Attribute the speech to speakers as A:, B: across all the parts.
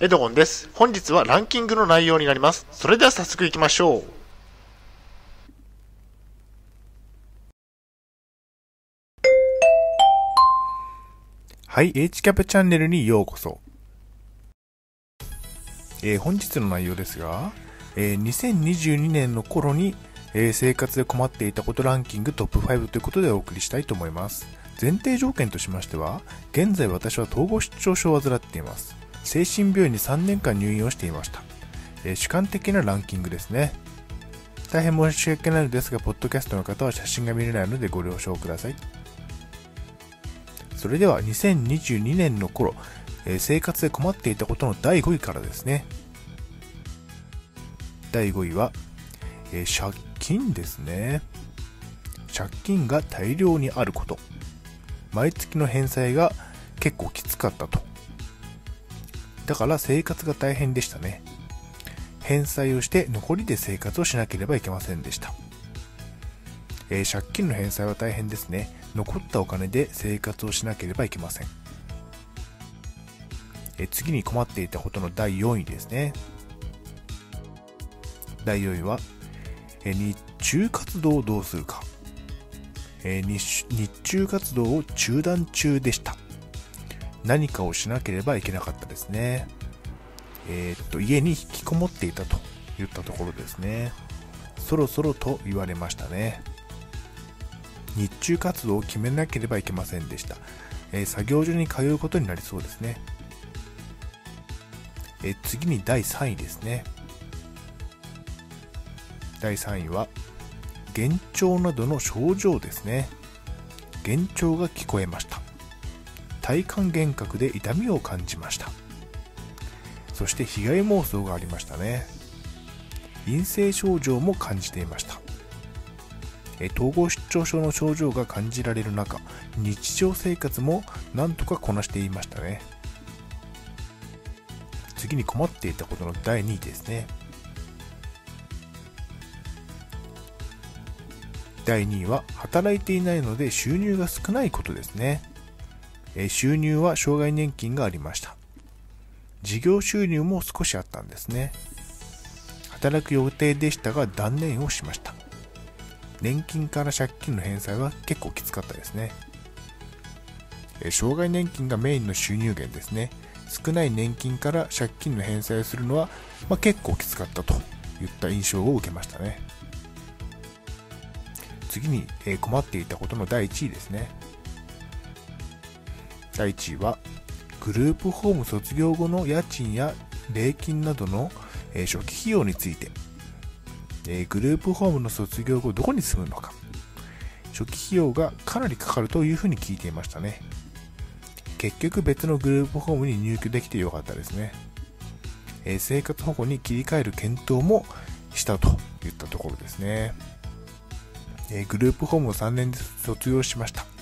A: エドゴンです。本日はランキングの内容になります。それでは早速行きましょう。
B: はい、H キャプチャンネルにようこそ。えー本日の内容ですが、えー2022年の頃に、えー生活で困っていたことランキングトップ5ということでお送りしたいと思います。前提条件としましては、現在私は統合失調症を患っています。精神病院に3年間入院をしていました。えー主観的なランキングですね。大変申し訳ないのですが、ポッドキャストの方は写真が見れないのでご了承ください。それでは2022年の頃、えー生活で困っていたことの第5位からですね。第5位は、えー借金ですね。借金が大量にあること。毎月の返済が結構きつかったと。だから生活が大変でしたね。返済をして残りで生活をしなければいけませんでした。えー借金の返済は大変ですね。残ったお金で生活をしなければいけません。えー次に困っていたことの第4位ですね。第4位は、えー日中活動をどうするか。え日中活動を中断中でした。何かをしなければいけなかったですね。えーっと、家に引きこもっていたと言ったところですね。そろそろと言われましたね。日中活動を決めなければいけませんでした。えー作業所に通うことになりそうですね。えー次に第3位ですね。第3位は、幻聴などの症状ですね。幻聴が聞こえました。体感幻覚で痛みを感じました。そして被害妄想がありましたね。陰性症状も感じていました。統合失調症の症状が感じられる中日常生活もなんとかこなしていましたね次に困っていたことの第2位ですね第2位は働いていないので収入が少ないことですねえ収入は障害年金がありました事業収入も少しあったんですね働く予定でしたが断念をしました年金から借金の返済は結構きつかったですね。障害年金がメインの収入源ですね。少ない年金から借金の返済をするのは、まあ、結構きつかったといった印象を受けましたね。次に、困っていたことの第1位ですね。第1位は、グループホーム卒業後の家賃や礼金などの、え初期費用について。えグループホームの卒業後どこに住むのか。初期費用がかなりかかるというふうに聞いていましたね。結局別のグループホームに入居できてよかったですね、え生活保護に切り替える検討もしたといったところですね、えグループホームを3年で卒業しました。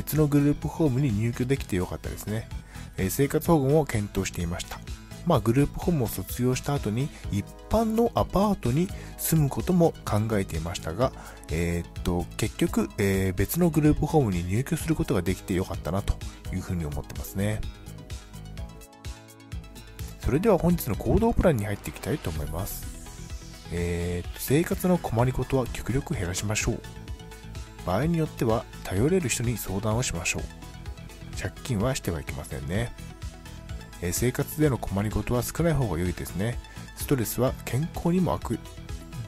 B: 別のグループホームに入居できてよかったですね、えー生活保護も検討していました。まあ、グループホームを卒業した後に一般のアパートに住むことも考えていましたが、えーっと結局、えー別のグループホームに入居することができてよかったなというふうに思ってますね。それでは本日の行動プランに入っていきたいと思います、えーっと生活の困りごとは極力減らしましょう。場合によっては頼れる人に相談をしましょう借金はしてはいけませんねえ生活での困りごとは少ない方が良いですね。ストレスは健康にも悪、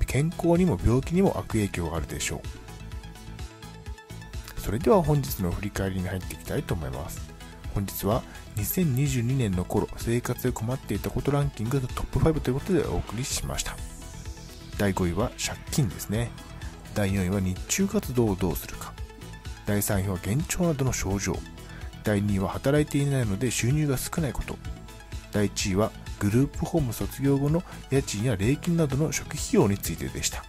B: 健康にも病気にも悪影響があるでしょう。それでは本日の振り返りに入っていきたいと思います。本日は2022年の頃、生活で困っていたことランキングトップ5ということでお送りしました。第5位は借金ですね。第4位は日中活動をどうするか。第3位は幻聴などの症状。第2位は働いていないので収入が少ないこと第1位はグループホーム卒業後の家賃や礼金などの初期費用についてでした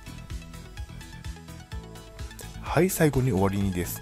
B: はい最後に終わりにです